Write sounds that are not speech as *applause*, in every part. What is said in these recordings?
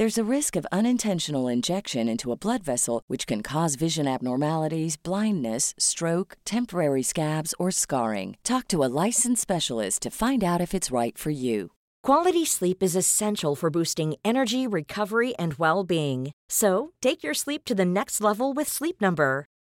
There's a risk of unintentional injection into a blood vessel, which can cause vision abnormalities, blindness, stroke, temporary scabs, or scarring. Talk to a licensed specialist to find out if it's right for you. Quality sleep is essential for boosting energy, recovery, and well being. So, take your sleep to the next level with Sleep Number.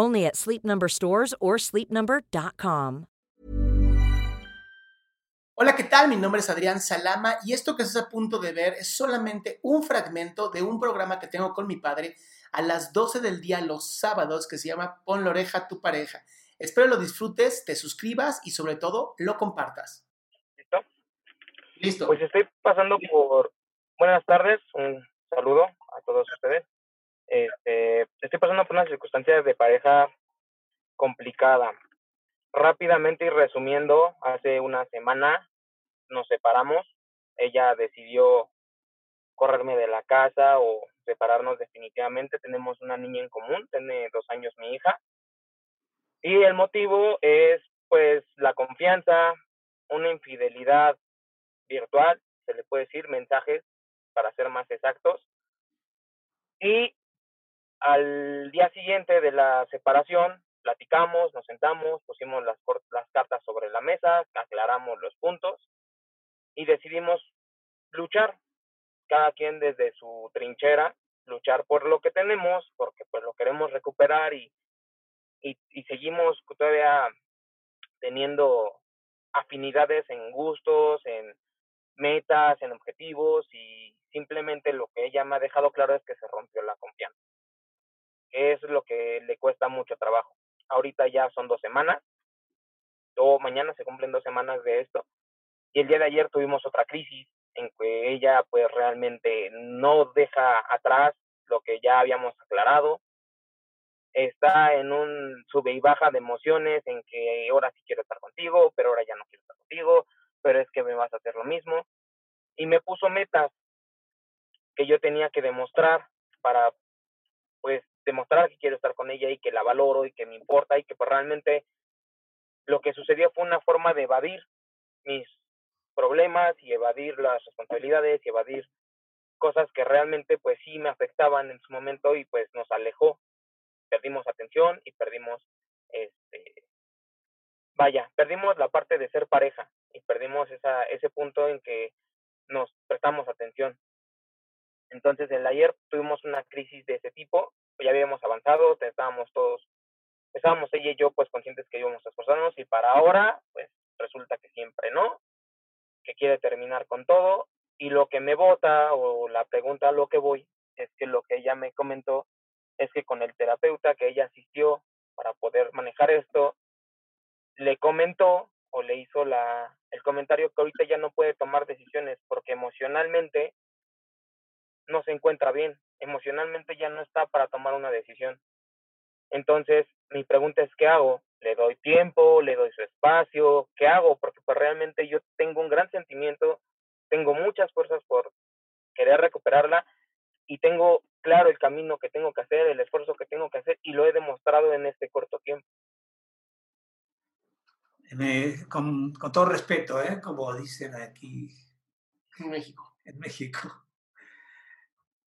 Only at Sleep Number stores or sleepnumber.com. Hola, ¿qué tal? Mi nombre es Adrián Salama y esto que estás a punto de ver es solamente un fragmento de un programa que tengo con mi padre a las 12 del día los sábados que se llama Pon la oreja a tu pareja. Espero lo disfrutes, te suscribas y sobre todo lo compartas. ¿Listo? Listo. Pues estoy pasando por. Buenas tardes, un saludo a todos ustedes. Pasando por una circunstancia de pareja complicada. Rápidamente y resumiendo, hace una semana nos separamos. Ella decidió correrme de la casa o separarnos definitivamente. Tenemos una niña en común, tiene dos años mi hija. Y el motivo es pues la confianza, una infidelidad virtual, se le puede decir, mensajes para ser más exactos. Y al día siguiente de la separación, platicamos, nos sentamos, pusimos las, las cartas sobre la mesa, aclaramos los puntos y decidimos luchar, cada quien desde su trinchera, luchar por lo que tenemos, porque pues lo queremos recuperar y, y, y seguimos todavía teniendo afinidades en gustos, en metas, en objetivos y simplemente lo que ella me ha dejado claro es que se rompió la. Es lo que le cuesta mucho trabajo. Ahorita ya son dos semanas, o mañana se cumplen dos semanas de esto, y el día de ayer tuvimos otra crisis en que ella pues realmente no deja atrás lo que ya habíamos aclarado, está en un sube y baja de emociones en que ahora sí quiero estar contigo, pero ahora ya no quiero estar contigo, pero es que me vas a hacer lo mismo. Y me puso metas que yo tenía que demostrar para, pues, demostrar que quiero estar con ella y que la valoro y que me importa y que pues realmente lo que sucedió fue una forma de evadir mis problemas y evadir las responsabilidades y evadir cosas que realmente pues sí me afectaban en su momento y pues nos alejó. Perdimos atención y perdimos este vaya perdimos la parte de ser pareja y perdimos esa ese punto en que nos prestamos atención. Entonces el ayer tuvimos una crisis de ese tipo ya habíamos avanzado estábamos todos estábamos ella y yo pues conscientes que íbamos a esforzarnos y para ahora pues resulta que siempre no que quiere terminar con todo y lo que me vota o la pregunta a lo que voy es que lo que ella me comentó es que con el terapeuta que ella asistió para poder manejar esto, le comentó o le hizo la, el comentario que ahorita ya no puede tomar decisiones porque emocionalmente no se encuentra bien, emocionalmente ya no está para tomar una decisión. Entonces, mi pregunta es, ¿qué hago? ¿Le doy tiempo? ¿Le doy su espacio? ¿Qué hago? Porque pues realmente yo tengo un gran sentimiento tengo muchas fuerzas por querer recuperarla y tengo claro el camino que tengo que hacer, el esfuerzo que tengo que hacer y lo he demostrado en este corto tiempo. con, con, todo respeto, ¿eh? como dicen aquí en México. En México.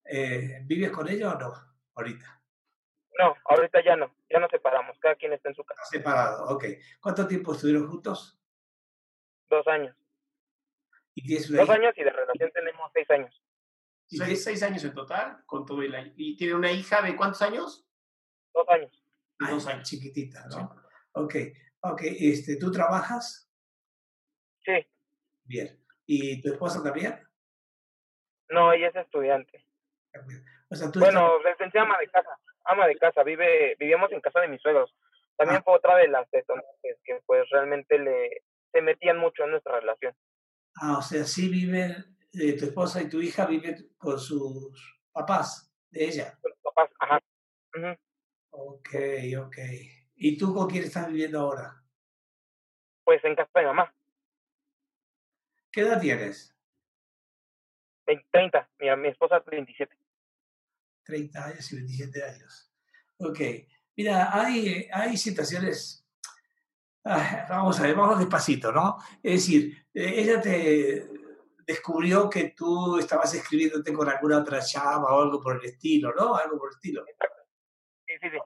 Eh, ¿Vives con ella o no ahorita? No, ahorita ya no, ya nos separamos, cada quien está en su casa. Separado, ok. ¿Cuánto tiempo estuvieron juntos? Dos años. ¿Y tienes Dos años y de relación tenemos seis años. Seis, seis años en total, con todo el ¿Y tiene una hija de cuántos años? Dos años. dos años, chiquitita, ¿no? Ok, ok. Este, ¿Tú trabajas? Sí. Bien. ¿Y tu esposa también? No, ella es estudiante. O sea, ¿tú bueno, estás... ama de casa, ama de casa, vive, vivíamos en casa de mis suegros. También ah. fue otra de las detonantes que pues realmente le se metían mucho en nuestra relación. Ah, o sea, sí viven, eh, tu esposa y tu hija viven con sus papás de ella. Con sus papás, ajá. Ok, ok. ¿Y tú con quién estás viviendo ahora? Pues en casa de mamá. ¿Qué edad tienes? 30, mi, mi esposa 27. 30 años y 27 años. Ok, mira, hay, hay situaciones, ah, vamos a ver, vamos despacito, ¿no? Es decir, eh, ella te descubrió que tú estabas escribiéndote con alguna otra chava o algo por el estilo, ¿no? Algo por el estilo. Sí, sí, sí.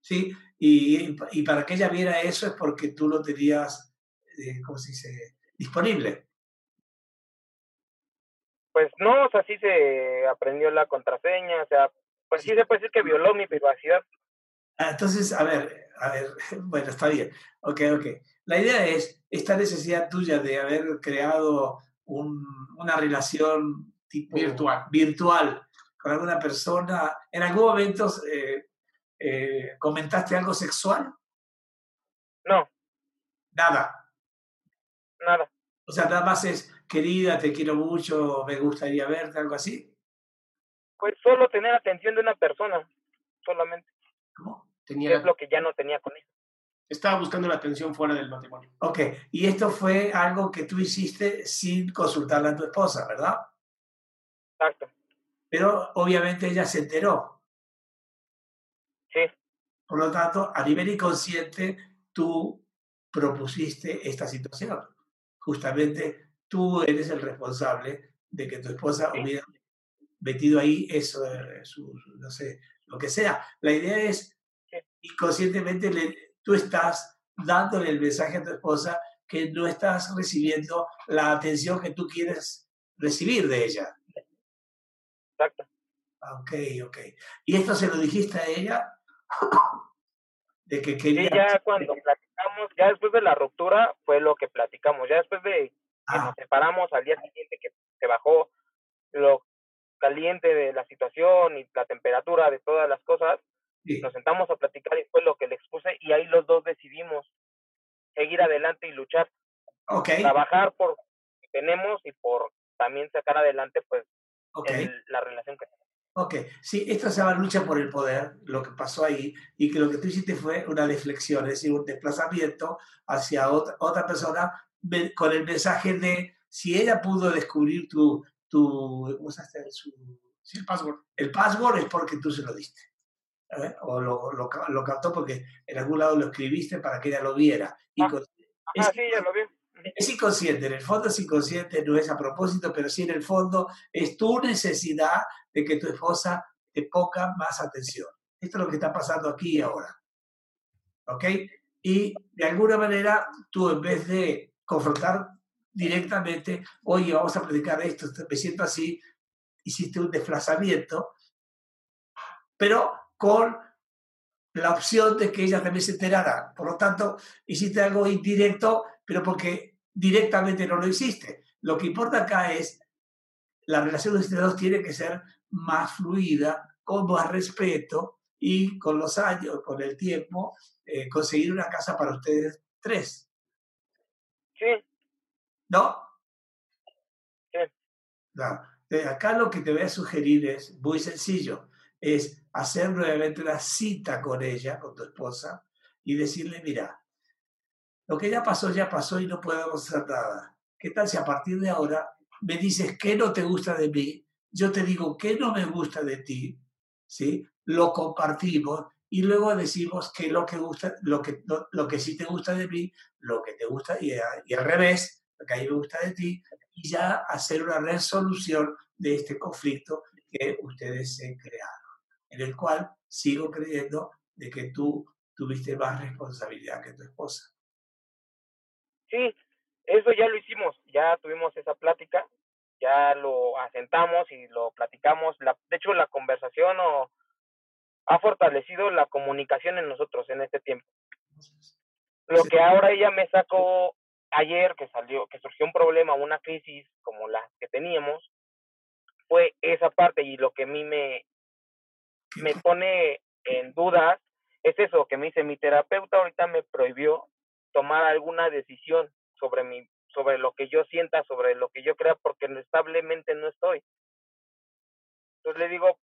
Sí, y, y para que ella viera eso es porque tú lo tenías, eh, ¿cómo se dice?, disponible. Pues no, o sea, sí se aprendió la contraseña, o sea, pues sí se puede decir que violó mi privacidad. Ah, entonces, a ver, a ver, *laughs* bueno, está bien. Ok, ok. La idea es esta necesidad tuya de haber creado un, una relación tipo virtual. virtual con alguna persona. ¿En algún momento eh, eh, comentaste algo sexual? No. Nada. Nada. O sea, nada más es, querida, te quiero mucho, me gustaría verte, algo así. Pues solo tener atención de una persona, solamente. ¿Cómo? Tenía... Es lo que ya no tenía con ella. Estaba buscando la atención fuera del matrimonio. Ok, y esto fue algo que tú hiciste sin consultarle a tu esposa, ¿verdad? Exacto. Pero obviamente ella se enteró. Sí. Por lo tanto, a nivel inconsciente, tú propusiste esta situación justamente tú eres el responsable de que tu esposa hubiera metido ahí eso, su, no sé, lo que sea. La idea es, inconscientemente, le, tú estás dándole el mensaje a tu esposa que no estás recibiendo la atención que tú quieres recibir de ella. Exacto. Ok, ok. ¿Y esto se lo dijiste a ella? *coughs* de que quería... ya cuando ya después de la ruptura fue lo que platicamos, ya después de que nos ah. separamos al día siguiente que se bajó lo caliente de la situación y la temperatura de todas las cosas, nos sentamos a platicar y fue lo que le expuse y ahí los dos decidimos seguir adelante y luchar, trabajar por lo que tenemos y por también sacar adelante pues la relación que tenemos. Ok, sí, esto se llama lucha por el poder, lo que pasó ahí, y que lo que tú hiciste fue una deflexión, es decir, un desplazamiento hacia otra, otra persona con el mensaje de si ella pudo descubrir tu, tu usaste su, el password. El password es porque tú se lo diste. O lo, lo, lo, captó porque en algún lado lo escribiste para que ella lo viera. Ah, sí, ya lo vi. Es inconsciente, en el fondo es inconsciente, no es a propósito, pero sí en el fondo es tu necesidad de que tu esposa te ponga más atención. Esto es lo que está pasando aquí y ahora. ¿Ok? Y de alguna manera tú en vez de confrontar directamente, oye, vamos a predicar esto, me siento así, hiciste un desplazamiento, pero con la opción de que ella también se enterara. Por lo tanto, hiciste algo indirecto, pero porque directamente no lo hiciste. Lo que importa acá es la relación de ustedes dos tiene que ser más fluida, con más respeto y con los años, con el tiempo, eh, conseguir una casa para ustedes tres. Sí. ¿No? Sí. No. Acá lo que te voy a sugerir es muy sencillo, es hacer nuevamente una cita con ella, con tu esposa, y decirle, mira, lo que ya pasó, ya pasó y no podemos hacer nada. ¿Qué tal si a partir de ahora me dices qué no te gusta de mí, yo te digo qué no me gusta de ti, ¿sí? Lo compartimos y luego decimos que lo que gusta, lo que, lo, que sí te gusta de mí, lo que te gusta y, y al revés, lo que a mí me gusta de ti, y ya hacer una resolución de este conflicto que ustedes se crearon, en el cual sigo creyendo de que tú tuviste más responsabilidad que tu esposa. Sí, eso ya lo hicimos, ya tuvimos esa plática, ya lo asentamos y lo platicamos. La, de hecho, la conversación o, ha fortalecido la comunicación en nosotros en este tiempo. Lo que ahora ella me sacó ayer, que salió, que surgió un problema, una crisis como la que teníamos, fue esa parte y lo que a mí me, me pone en dudas es eso que me dice mi terapeuta ahorita me prohibió tomar alguna decisión sobre mi sobre lo que yo sienta, sobre lo que yo crea porque establemente no estoy. Entonces le digo,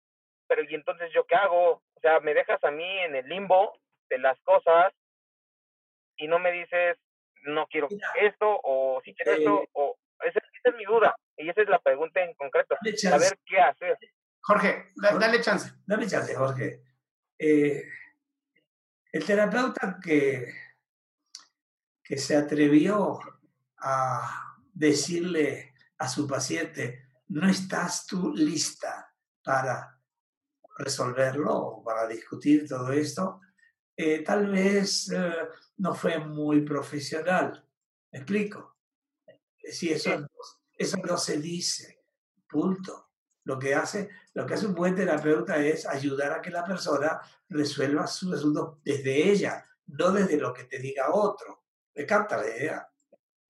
pero ¿y entonces yo qué hago? O sea, me dejas a mí en el limbo de las cosas y no me dices, no quiero esto o si quieres esto, eh o esa, es mi duda y esa es la pregunta en concreto, saber qué hacer. Jorge, dale chance. Dale chance, Jorge. Eh, el terapeuta que, que se atrevió a decirle a su paciente, no estás tú lista para resolverlo o para discutir todo esto, eh, tal vez eh, no fue muy profesional. ¿Me explico? Si eso, eso no se dice, punto. Lo que, hace, lo que hace un buen terapeuta es ayudar a que la persona resuelva su asunto desde ella, no desde lo que te diga otro. ¿Me capta la idea?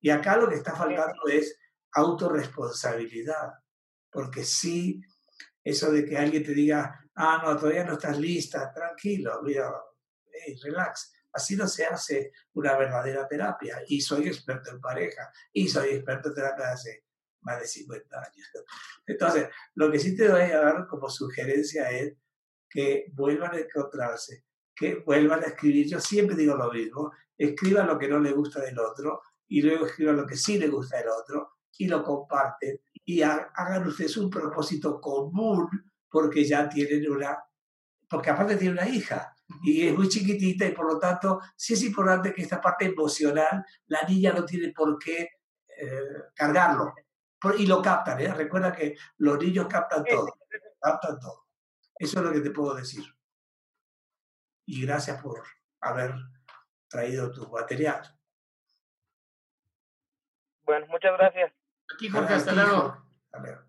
Y acá lo que está faltando es autorresponsabilidad, porque sí, eso de que alguien te diga, ah, no, todavía no estás lista, tranquilo, mira, relax. Así no se hace una verdadera terapia. Y soy experto en pareja, y soy experto en terapia hace más de 50 años. Entonces, lo que sí te doy a dar como sugerencia es que vuelvan a encontrarse, que vuelvan a escribir. Yo siempre digo lo mismo, escriban lo que no le gusta del otro y luego escriban lo que sí le gusta del otro y lo comparten y hagan ustedes un propósito común porque ya tienen una, porque aparte tiene una hija y es muy chiquitita y por lo tanto sí es importante que esta parte emocional, la niña no tiene por qué eh, cargarlo. Y lo captan, ¿eh? Recuerda que los niños captan todo, captan todo. Eso es lo que te puedo decir. Y gracias por haber traído tu material. Bueno, muchas gracias. Aquí, Jorge, hasta luego. Hasta luego.